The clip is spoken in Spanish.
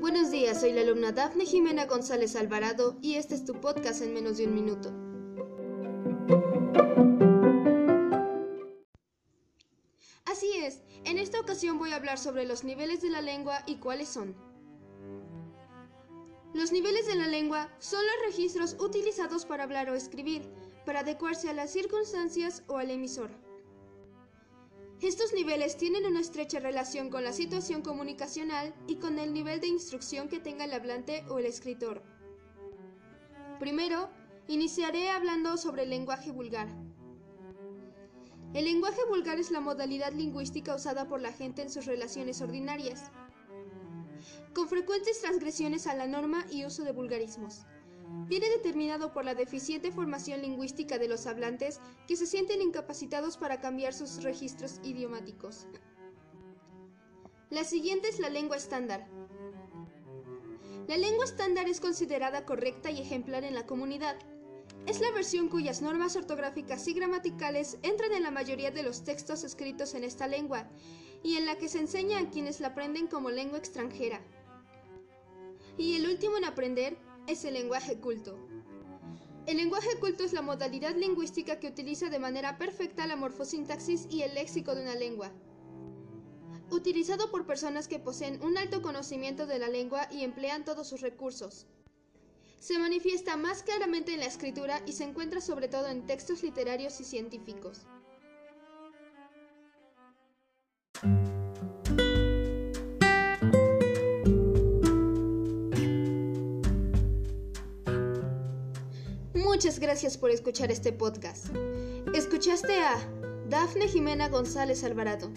Buenos días, soy la alumna Dafne Jimena González Alvarado y este es tu podcast en menos de un minuto. Así es, en esta ocasión voy a hablar sobre los niveles de la lengua y cuáles son. Los niveles de la lengua son los registros utilizados para hablar o escribir, para adecuarse a las circunstancias o al emisor. Estos niveles tienen una estrecha relación con la situación comunicacional y con el nivel de instrucción que tenga el hablante o el escritor. Primero, iniciaré hablando sobre el lenguaje vulgar. El lenguaje vulgar es la modalidad lingüística usada por la gente en sus relaciones ordinarias, con frecuentes transgresiones a la norma y uso de vulgarismos viene determinado por la deficiente formación lingüística de los hablantes que se sienten incapacitados para cambiar sus registros idiomáticos. La siguiente es la lengua estándar. La lengua estándar es considerada correcta y ejemplar en la comunidad. Es la versión cuyas normas ortográficas y gramaticales entran en la mayoría de los textos escritos en esta lengua y en la que se enseña a quienes la aprenden como lengua extranjera. Y el último en aprender es el lenguaje culto. El lenguaje culto es la modalidad lingüística que utiliza de manera perfecta la morfosintaxis y el léxico de una lengua. Utilizado por personas que poseen un alto conocimiento de la lengua y emplean todos sus recursos. Se manifiesta más claramente en la escritura y se encuentra sobre todo en textos literarios y científicos. Muchas gracias por escuchar este podcast. Escuchaste a Dafne Jimena González Alvarado.